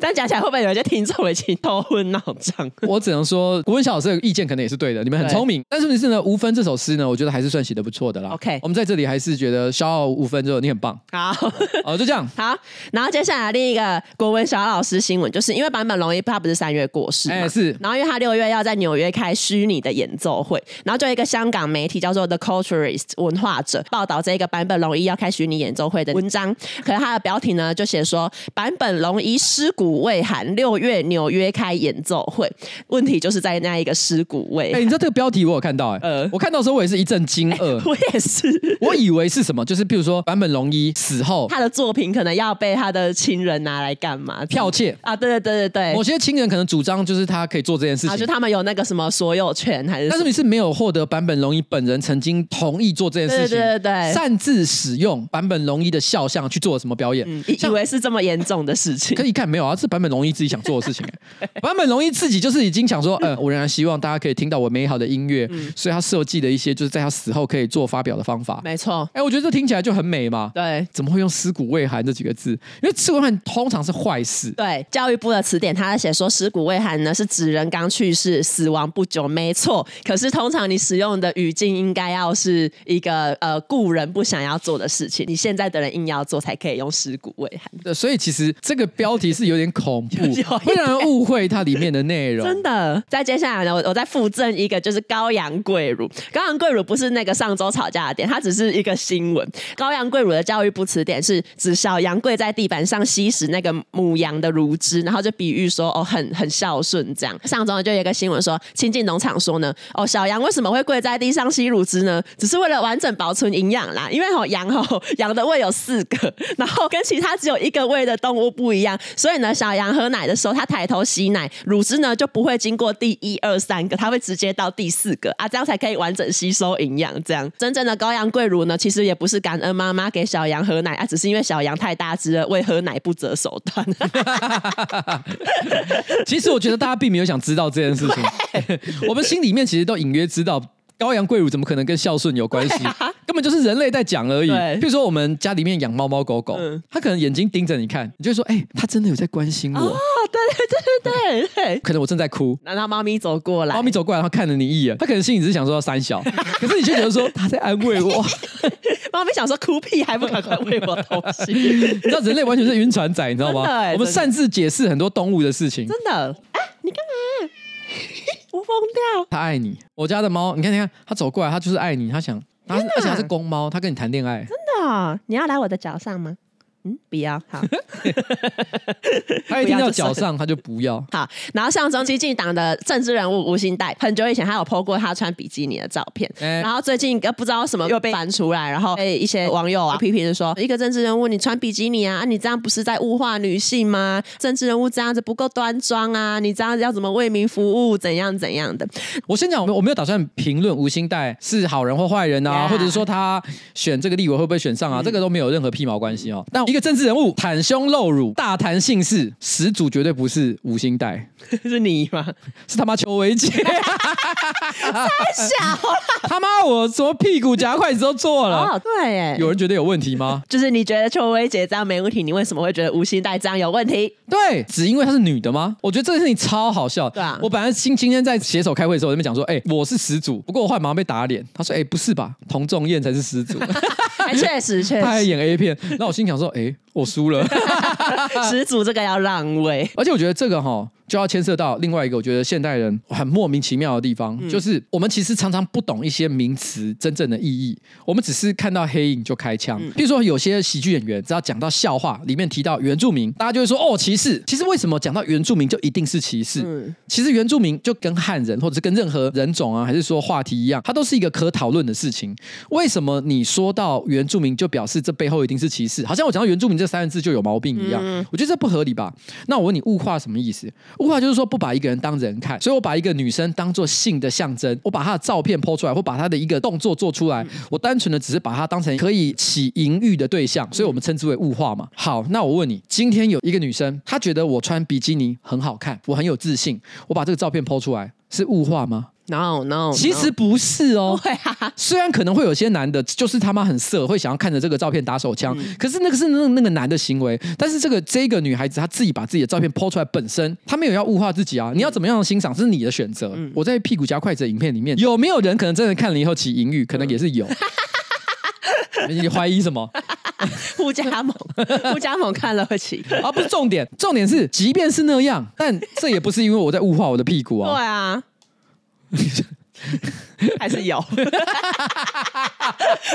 但讲起来会不会有一些听众已经头昏脑胀？我只能说，国文小老师的意见可能也是对的，你们很聪明。但是问题是呢，无分这首诗呢，我觉得还是算写的不错的啦。OK，我们在这里还是觉得消耗五分之后，你很棒。好，哦，就这样。好，然后接下来另一个国文小老师新闻，就是因为版本龙一他不是三月过世，哎，是。然后因为他六六月要在纽约开虚拟的演奏会，然后就一个香港媒体叫做 The Culturist 文化者报道这个版本龙一要开虚拟演奏会的文章，可是他的标题呢就写说版本龙一尸骨未寒，六月纽约开演奏会。问题就是在那一个尸骨未寒。哎，你知道这个标题我有看到哎、欸，呃，我看到的时候我也是一阵惊愕，我也是，我以为是什么，就是比如说版本龙一死后，他的作品可能要被他的亲人拿来干嘛？剽窃啊？对对对对对，某些亲人可能主张就是他可以做这件事情，啊、就他们有那个什么所有权还是？但是你是没有获得坂本龙一本人曾经同意做这件事情，对对对对，擅自使用坂本龙一的肖像去做什么表演？嗯、以为是这么严重的事情，可一看没有啊？是坂本龙一自己想做的事情哎，坂本龙一自己就是已经想说，呃，我仍然希望大家可以听到我美好的音乐，嗯、所以他设计的一些就是在他死后可以做发表的方法，没错。哎，我觉得这听起来就很美嘛。对，怎么会用“尸骨未寒”这几个字？因为“尸骨未寒”通常是坏事。对，教育部的词典他在写说“尸骨未寒”呢是指人刚去世、死亡不久，没错。可是通常你使用的语境应该要是一个呃故人不想要做的事情，你现在的人硬要做才可以用“尸骨未寒”。对，所以其实这个标题是有点恐怖，会让人误会它里面的内容。真的，在接下来呢，我我再附赠一个，就是高阳贵乳。高阳贵乳不是那个上周吵架的点，它只是一个新闻。高阳贵乳的教育部词典是指小羊跪在地板上吸食那个母羊的乳汁，然后就比喻说哦，很很孝顺这样。上周就有一个新闻说，亲近农场说呢，哦，小羊为什么会跪在地上吸乳汁呢？只是为了完整保存营养啦。因为哦，羊哦，羊的胃有四个，然后跟其他只有一个胃的动物不一样，所以呢，小羊喝奶的时候，它抬头吸奶，乳汁呢就不会经过第一二三个，它会直接到第四个啊，这样才可以完整吸收营养。这样真正的高阳贵乳呢，其实也不是感恩妈妈给小羊喝奶啊，只是因为小羊太大只了，为喝奶不择手段。其实我觉得大家并没有想知道这件事情，我们心里面其实都隐约知道。高阳贵乳怎么可能跟孝顺有关系？啊、根本就是人类在讲而已。比如说我们家里面养猫猫狗狗，嗯、他可能眼睛盯着你看，你就说：“哎、欸，他真的有在关心我。”哦，对对对对对。可能我正在哭，然后猫咪走过来，猫咪走过来，然后看了你一眼，他可能心里只是想说要三小，可是你却觉得说他在安慰我。猫咪想说哭屁，还不赶快喂我东西？你知道人类完全是晕船仔，你知道吗？我们擅自解释很多动物的事情。真的？哎、啊，你干嘛？我疯掉！他爱你，我家的猫，你看，你看，它走过来，它就是爱你，它想，它而且他是公猫，它跟你谈恋爱，真的、哦？你要来我的脚上吗？嗯，不要好。他一听到脚上，他就不要。好，然后像中基进党的政治人物吴兴代，很久以前他有 po 过他穿比基尼的照片，欸、然后最近不知道什么又被翻出来，然后被一些网友啊批评说，一个政治人物你穿比基尼啊，啊你这样不是在物化女性吗？政治人物这样子不够端庄啊，你这样子要怎么为民服务？怎样怎样的？我先讲，我没有打算评论吴兴代是好人或坏人啊.或者是说他选这个立委会不会选上啊，嗯、这个都没有任何屁毛关系哦。但一个政治人物袒胸露乳，大谈姓氏，始祖绝对不是吴欣岱，是你吗？是他妈邱维杰，太小了，他妈我什么屁股夹筷子都做了，哦，对，哎，有人觉得有问题吗？就是你觉得邱维杰这样没问题，你为什么会觉得吴欣岱这样有问题？对，只因为她是女的吗？我觉得这件事情超好笑。对啊，我本来今今天在携手开会的时候，我在那边讲说，哎、欸，我是始祖，不过我后来马上被打脸。他说，哎、欸，不是吧？童仲彦才是始祖。确实，确实，他还演 A 片。那我心想说，哎、欸，我输了。始祖这个要让位，而且我觉得这个哈。就要牵涉到另外一个，我觉得现代人很莫名其妙的地方，嗯、就是我们其实常常不懂一些名词真正的意义，我们只是看到黑影就开枪。比如说有些喜剧演员，只要讲到笑话里面提到原住民，大家就会说哦歧视。其实为什么讲到原住民就一定是歧视？嗯、其实原住民就跟汉人或者是跟任何人种啊，还是说话题一样，它都是一个可讨论的事情。为什么你说到原住民就表示这背后一定是歧视？好像我讲到原住民这三个字就有毛病一样。嗯、我觉得这不合理吧？那我问你，物化什么意思？物化就是说不把一个人当人看，所以我把一个女生当做性的象征，我把她的照片 po 出来，或把她的一个动作做出来，我单纯的只是把她当成可以起淫欲的对象，所以我们称之为物化嘛。好，那我问你，今天有一个女生，她觉得我穿比基尼很好看，我很有自信，我把这个照片 po 出来，是物化吗？No no，其实不是哦。对啊，虽然可能会有些男的，就是他妈很色，会想要看着这个照片打手枪。嗯、可是那个是那个那个男的行为。但是这个这个女孩子，她自己把自己的照片 po 出来，本身她没有要物化自己啊。你要怎么样的欣赏，是你的选择。嗯、我在屁股夹筷子的影片里面，有没有人可能真的看了以后起淫欲？可能也是有。嗯、你怀疑什么？互加盟，互加盟看了不起。啊，不是重点，重点是，即便是那样，但这也不是因为我在物化我的屁股啊。对啊。还是有，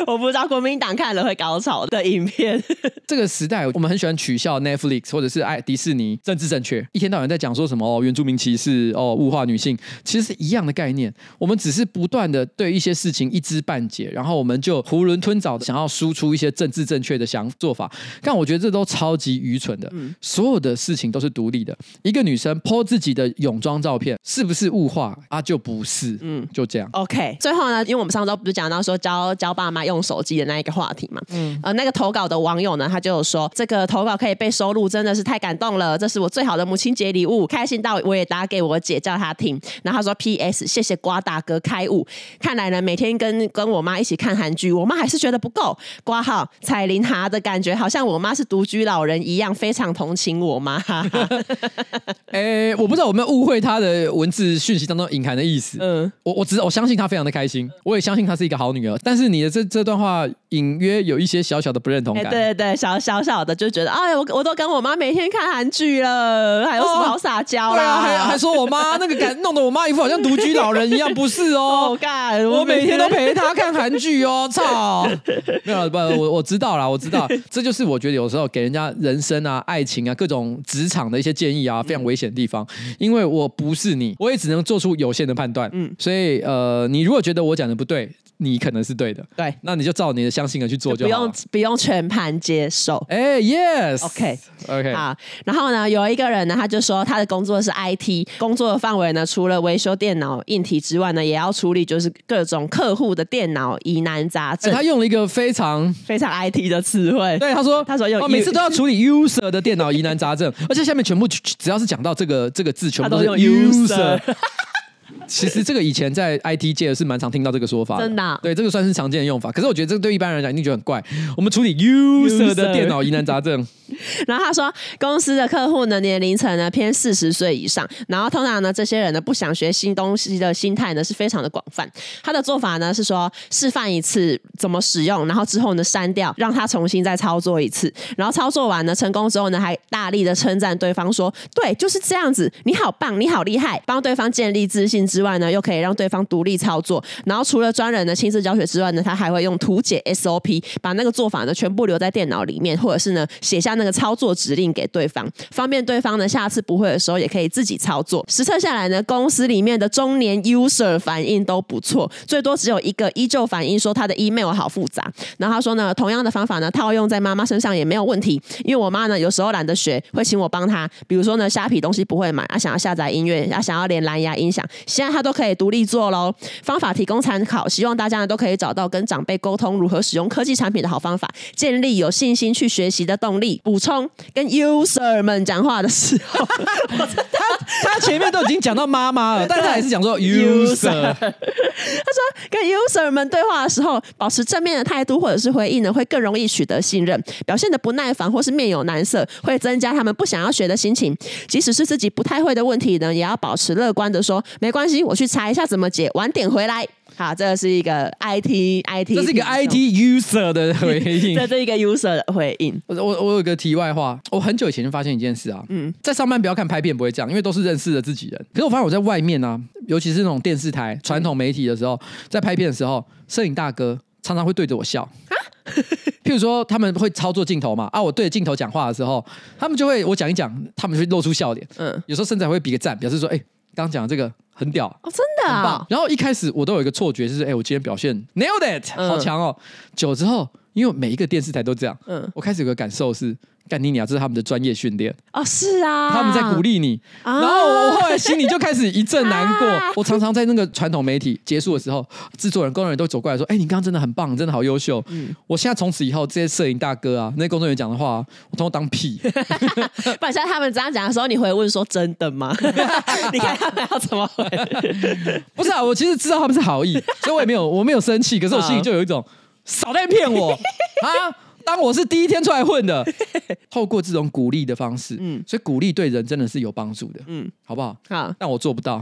我不知道国民党看了会高潮的影片。这个时代，我们很喜欢取笑 Netflix 或者是爱迪士尼政治正确，一天到晚在讲说什么哦，原住民歧视哦，物化女性，其实是一样的概念。我们只是不断的对一些事情一知半解，然后我们就囫囵吞枣的想要输出一些政治正确的想做法。但我觉得这都超级愚蠢的。所有的事情都是独立的。一个女生 po 自己的泳装照片，是不是物化啊？就不是。嗯，就这样。OK。最后呢，因为我们上周不是讲到说教教爸妈用手机的那一个话题嘛，嗯，呃，那个投稿的网友呢，他就有说这个投稿可以被收录，真的是太感动了，这是我最好的母亲节礼物，开心到我也打给我姐叫她听，然后他说 P.S. 谢谢瓜大哥开悟，看来呢每天跟跟我妈一起看韩剧，我妈还是觉得不够，挂号彩铃哈的感觉好像我妈是独居老人一样，非常同情我妈。哎、欸，我不知道有没有误会他的文字讯息当中隐含的意思，嗯，我我只我相信他非常的开心，我也相信她是一个好女儿。但是你的这这段话隐约有一些小小的不认同感。欸、对对对，小小小的就觉得，哎，我我都跟我妈每天看韩剧了，还有什么好撒娇啦？哦、对啊，还还说我妈那个感，弄得我妈一副好像独居老人一样，不是哦？我干，我每天都陪她 看韩剧哦，操！没有不，我我知道啦，我知道，这就是我觉得有时候给人家人生啊、爱情啊、各种职场的一些建议啊，非常危险的地方。因为我不是你，我也只能做出有限的判断。嗯，所以呃，你如果觉得我讲的不对，你可能是对的，对，那你就照你的相信的去做就好，就不用不用全盘接受。哎，yes，OK，OK. 好。然后呢，有一个人呢，他就说他的工作是 IT，工作的范围呢，除了维修电脑硬体之外呢，也要处理就是各种客户的电脑疑难杂症。他用了一个非常非常 IT 的词汇，对，他说他说有每次都要处理 user 的电脑疑难杂症，而且下面全部只要是讲到这个这个字，全部都是 user。其实这个以前在 IT 界是蛮常听到这个说法，真的、啊。对，这个算是常见的用法。可是我觉得这个对一般人来讲一定觉得很怪。我们处理 user 的电脑疑难杂症。然后他说，公司的客户呢，年龄层呢偏四十岁以上，然后通常呢，这些人呢不想学新东西的心态呢是非常的广泛。他的做法呢是说，示范一次怎么使用，然后之后呢删掉，让他重新再操作一次，然后操作完呢成功之后呢，还大力的称赞对方说，对，就是这样子，你好棒，你好厉害，帮对方建立自信之外呢，又可以让对方独立操作。然后除了专人的亲自教学之外呢，他还会用图解 SOP，把那个做法呢全部留在电脑里面，或者是呢写下那个操作指令给对方，方便对方呢下次不会的时候也可以自己操作。实测下来呢，公司里面的中年 user 反应都不错，最多只有一个依旧反应说他的 email 好复杂。然后他说呢，同样的方法呢套用在妈妈身上也没有问题，因为我妈呢有时候懒得学，会请我帮她。比如说呢，虾皮东西不会买，她想要下载音乐，她想要连蓝牙音响，现在他都可以独立做喽。方法提供参考，希望大家呢都可以找到跟长辈沟通如何使用科技产品的好方法，建立有信心去学习的动力。补充。跟 user 们讲话的时候，他他前面都已经讲到妈妈了，但他还是讲说 user。他说跟 user 们对话的时候，保持正面的态度或者是回应呢，会更容易取得信任。表现的不耐烦或是面有难色，会增加他们不想要学的心情。即使是自己不太会的问题呢，也要保持乐观的说，没关系，我去查一下怎么解，晚点回来。好，这是一个 IT IT，这是一个 IT user 的回应。这是一个 user 的回应。我我我有个题外话，我很久以前就发现一件事啊，嗯，在上班不要看拍片，不会这样，因为都是认识的自己人。可是我发现我在外面啊，尤其是那种电视台、传统媒体的时候，在拍片的时候，摄影大哥常常会对着我笑。啊，譬如说他们会操作镜头嘛，啊，我对着镜头讲话的时候，他们就会我讲一讲，他们就会露出笑脸。嗯，有时候甚至还会比个赞，表示说，哎、欸。刚讲的这个很屌哦，真的啊！然后一开始我都有一个错觉，就是哎，我今天表现 nailed it，好强哦。久之后，因为每一个电视台都这样，嗯，我开始有个感受是。干你娘，这是他们的专业训练哦，是啊，他们在鼓励你，啊、然后我后来心里就开始一阵难过。啊、我常常在那个传统媒体结束的时候，制作人、工作人员都走过来说：“哎、欸，你刚刚真的很棒，真的好优秀。嗯”我现在从此以后，这些摄影大哥啊，那些工作人员讲的话，我通通当屁。不然，像他们这样讲的时候，你会问说：“真的吗？” 你看他们要怎么回？不是啊，我其实知道他们是好意，所以我也没有，我没有生气，可是我心里就有一种少在骗我 啊。当我是第一天出来混的，透过这种鼓励的方式，嗯，所以鼓励对人真的是有帮助的，嗯，好不好？好，但我做不到。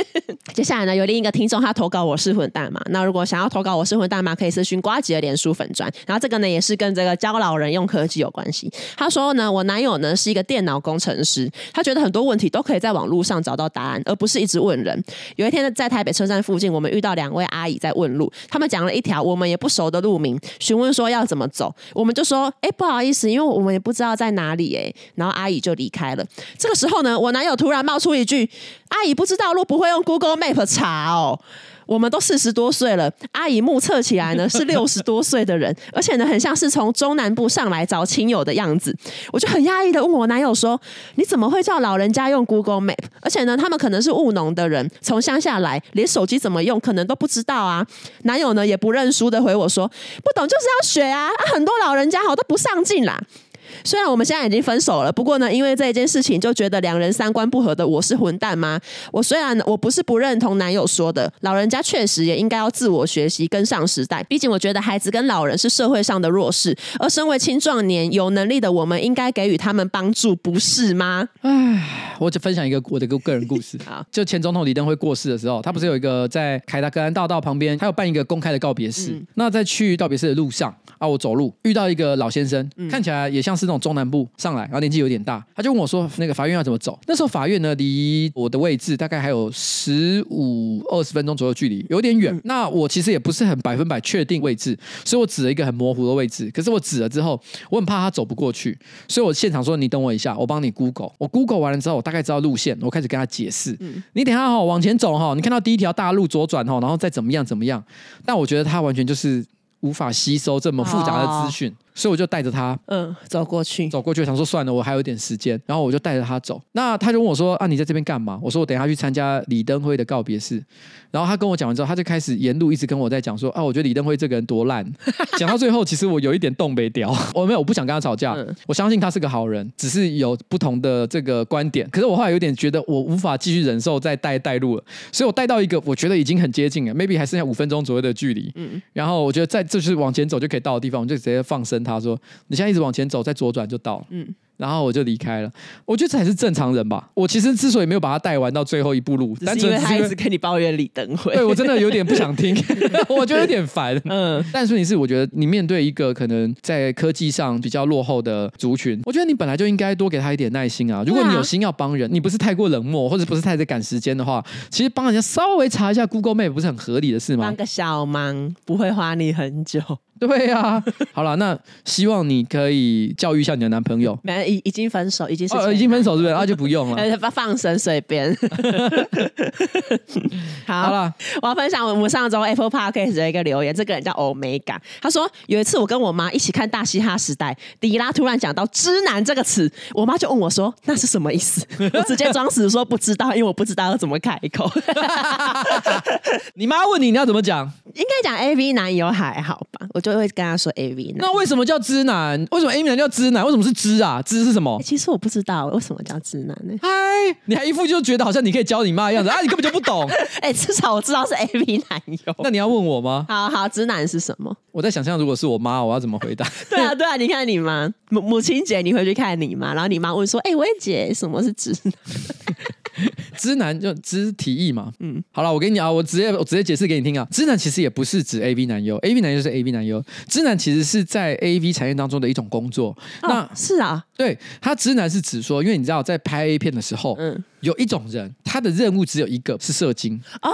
接下来呢，有另一个听众他投稿我是混蛋嘛，那如果想要投稿我是混蛋嘛，可以私讯瓜吉的脸书粉专。然后这个呢，也是跟这个教老人用科技有关系。他说呢，我男友呢是一个电脑工程师，他觉得很多问题都可以在网络上找到答案，而不是一直问人。有一天呢，在台北车站附近，我们遇到两位阿姨在问路，他们讲了一条我们也不熟的路名，询问说要怎么走，我们就说，哎，不好意思，因为我们也不知道在哪里，哎，然后阿姨就离开了。这个时候呢，我男友突然冒出一句：“阿姨不知道路，不会用 Google Map 查哦。”我们都四十多岁了，阿姨目测起来呢 是六十多岁的人，而且呢很像是从中南部上来找亲友的样子。我就很讶异的问我男友说：“你怎么会叫老人家用 Google Map？而且呢，他们可能是务农的人，从乡下来，连手机怎么用可能都不知道啊。”男友呢也不认输的回我说：“不懂就是要学啊，啊很多老人家好都不上进啦。”虽然我们现在已经分手了，不过呢，因为这一件事情就觉得两人三观不合的，我是混蛋吗？我虽然我不是不认同男友说的，老人家确实也应该要自我学习，跟上时代。毕竟我觉得孩子跟老人是社会上的弱势，而身为青壮年有能力的我们，应该给予他们帮助，不是吗？唉，我就分享一个我的个个人故事。啊，就前总统李登辉过世的时候，他不是有一个在凯达格兰大道旁边，他有办一个公开的告别式。嗯、那在去告别式的路上啊，我走路遇到一个老先生，嗯、看起来也像是。那种中南部上来，然后年纪有点大，他就问我说：“那个法院要怎么走？”那时候法院呢，离我的位置大概还有十五二十分钟左右距离，有点远。嗯、那我其实也不是很百分百确定位置，所以我指了一个很模糊的位置。可是我指了之后，我很怕他走不过去，所以我现场说：“你等我一下，我帮你 Google。”我 Google 完了之后，我大概知道路线，我开始跟他解释：“嗯、你等一下哈，往前走哈，你看到第一条大路左转哈，然后再怎么样怎么样。”但我觉得他完全就是无法吸收这么复杂的资讯。哦所以我就带着他，嗯，走过去，走过去，想说算了，我还有点时间，然后我就带着他走。那他就问我说：“啊，你在这边干嘛？”我说：“我等一下去参加李登辉的告别式。”然后他跟我讲完之后，他就开始沿路一直跟我在讲说：“啊，我觉得李登辉这个人多烂。”讲到最后，其实我有一点动北调，我没有，我不想跟他吵架。嗯、我相信他是个好人，只是有不同的这个观点。可是我后来有点觉得我无法继续忍受再带带路了，所以我带到一个我觉得已经很接近了，maybe 还剩下五分钟左右的距离。嗯，然后我觉得在这就是往前走就可以到的地方，我就直接放生他说：“你现在。”一直往前走，再左转就到了。嗯。然后我就离开了。我觉得这才是正常人吧。我其实之所以没有把他带完到最后一步路，单纯是因为他一直跟你抱怨李登辉。对，我真的有点不想听，我觉得有点烦。嗯，但是你是，我觉得你面对一个可能在科技上比较落后的族群，我觉得你本来就应该多给他一点耐心啊。如果你有心要帮人，你不是太过冷漠，或者不是太在赶时间的话，其实帮人家稍微查一下 Google Map 不是很合理的事吗？帮个小忙不会花你很久。对呀、啊，好了，那希望你可以教育一下你的男朋友。没，已已经分手，已经是、哦、已经分手是不是？那、啊、就不用了，放放生随便。好，好了，我要分享我们上周 Apple Podcast 的一个留言，这个人叫欧美感他说有一次我跟我妈一起看《大嘻哈时代》，迪拉突然讲到“知男”这个词，我妈就问我说：“那是什么意思？” 我直接装死说不知道，因为我不知道要怎么开口。你妈问你，你要怎么讲？应该讲 AV 男友还好吧？我就会跟他说 AV 男。那为什么叫知男？为什么 AV 男叫知男？为什么是知啊？汁是什么？其实我不知道为什么叫直男呢？嗨，你还一副就觉得好像你可以教你妈的样子啊？你根本就不懂。哎，至少我知道是 AV 男友。那你要问我吗？好好，直男是什么？我在想象，如果是我妈，我要怎么回答？对啊，对啊，你看你妈母母亲节，你回去看你妈，然后你妈问说：“哎，薇姐，什么是直男？” 汁男就直体液嘛，嗯，好了，我给你啊，我直接我直接解释给你听啊，直男其实也不是指 AV 男优，AV 男优是 AV 男优，直男其实是在 AV 产业当中的一种工作。哦、那是啊，对，他直男是指说，因为你知道在拍 A 片的时候，嗯。有一种人，他的任务只有一个，是射精哦。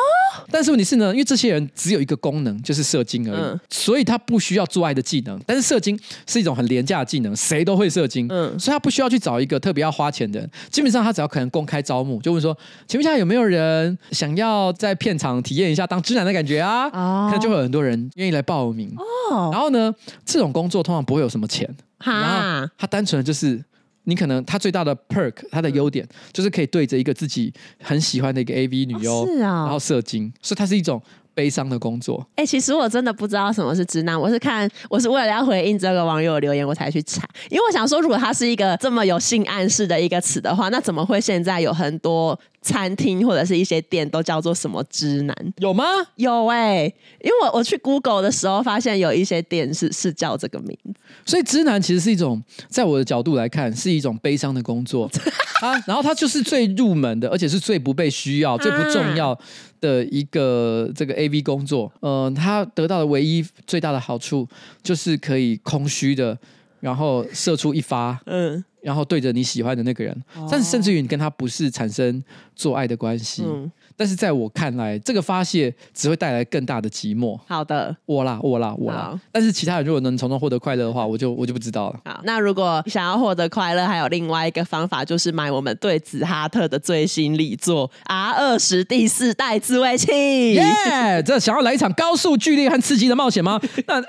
但是问题是呢，因为这些人只有一个功能，就是射精而已，嗯、所以他不需要做爱的技能。但是射精是一种很廉价的技能，谁都会射精，嗯，所以他不需要去找一个特别要花钱的人。基本上他只要可能公开招募，就问说，请问一下有没有人想要在片场体验一下当直男的感觉啊？哦，可能就会有很多人愿意来报名哦。然后呢，这种工作通常不会有什么钱，哈然后他单纯的就是。你可能他最大的 perk，他的优点就是可以对着一个自己很喜欢的一个 AV 女优，哦是啊、然后射精，所以它是一种悲伤的工作。哎、欸，其实我真的不知道什么是直男，我是看我是为了要回应这个网友留言，我才去查，因为我想说，如果它是一个这么有性暗示的一个词的话，那怎么会现在有很多餐厅或者是一些店都叫做什么汁男？有吗？有哎、欸，因为我我去 Google 的时候发现有一些店是是叫这个名字，所以汁男其实是一种，在我的角度来看，是一种悲伤的工作 啊。然后它就是最入门的，而且是最不被需要、最不重要的一个这个 AV 工作。嗯、呃，它得到的唯一最大的好处就是可以空虚的，然后射出一发，嗯。然后对着你喜欢的那个人，但是甚至于你跟他不是产生做爱的关系。嗯但是在我看来，这个发泄只会带来更大的寂寞。好的，我啦，我啦，我啦。但是其他人如果能从中获得快乐的话，我就我就不知道了。好，那如果想要获得快乐，还有另外一个方法，就是买我们对子哈特的最新力作 R 二十第四代自慰器。耶、yeah！这想要来一场高速、剧烈和刺激的冒险吗？那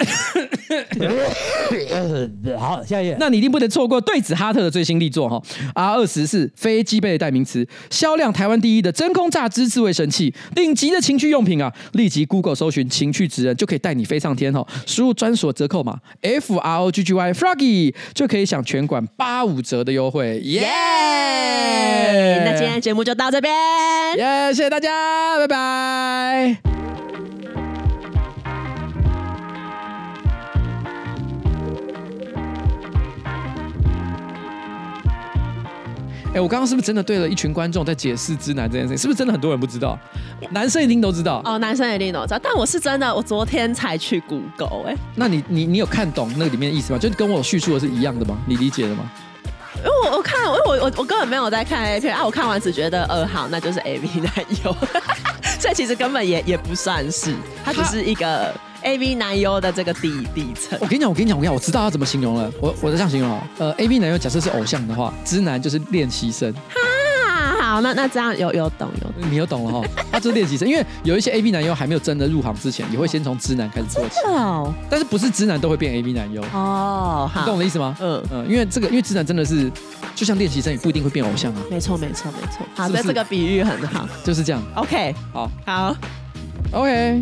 好，下一页。那你一定不能错过对子哈特的最新力作哈。R 二十是非机背的代名词，销量台湾第一的真空榨汁。自慰神器，顶级的情趣用品啊！立即 Google 搜寻“情趣职人”，就可以带你飞上天哦！输入专属折扣码 F R O G G Y Froggy，就可以享全馆八五折的优惠！耶、yeah! 那今天节目就到这边，耶、yeah!！谢谢大家，拜拜。哎，我刚刚是不是真的对了一群观众在解释直男这件事情？是不是真的很多人不知道？男生一定都知道哦，男生一定都知道。但我是真的，我昨天才去 Google 哎。那你你你有看懂那个里面的意思吗？就跟我叙述的是一样的吗？你理解了吗？因为我我看，因为我我我根本没有在看 A 片啊，我看完只觉得，呃，好，那就是 AV 男友，所以其实根本也也不算是，它只是一个。A V 男优的这个底底层，我跟你讲，我跟你讲，我跟你讲，我知道要怎么形容了。我我这样形容啊，呃，A V 男优假设是偶像的话，直男就是练习生。哈，好，那那这样有有懂有懂，你有懂了哈？他就是练习生，因为有一些 A B 男优还没有真的入行之前，也会先从直男开始做起。哦，但是不是直男都会变 A B 男优哦？你懂我的意思吗？嗯嗯，因为这个，因为直男真的是就像练习生，也不一定会变偶像啊。没错没错没错，好的，这个比喻很好，就是这样。OK，好，好，OK。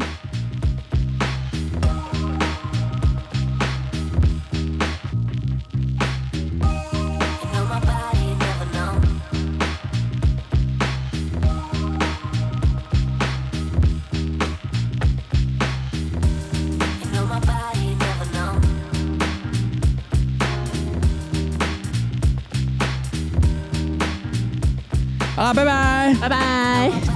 拜拜，拜拜。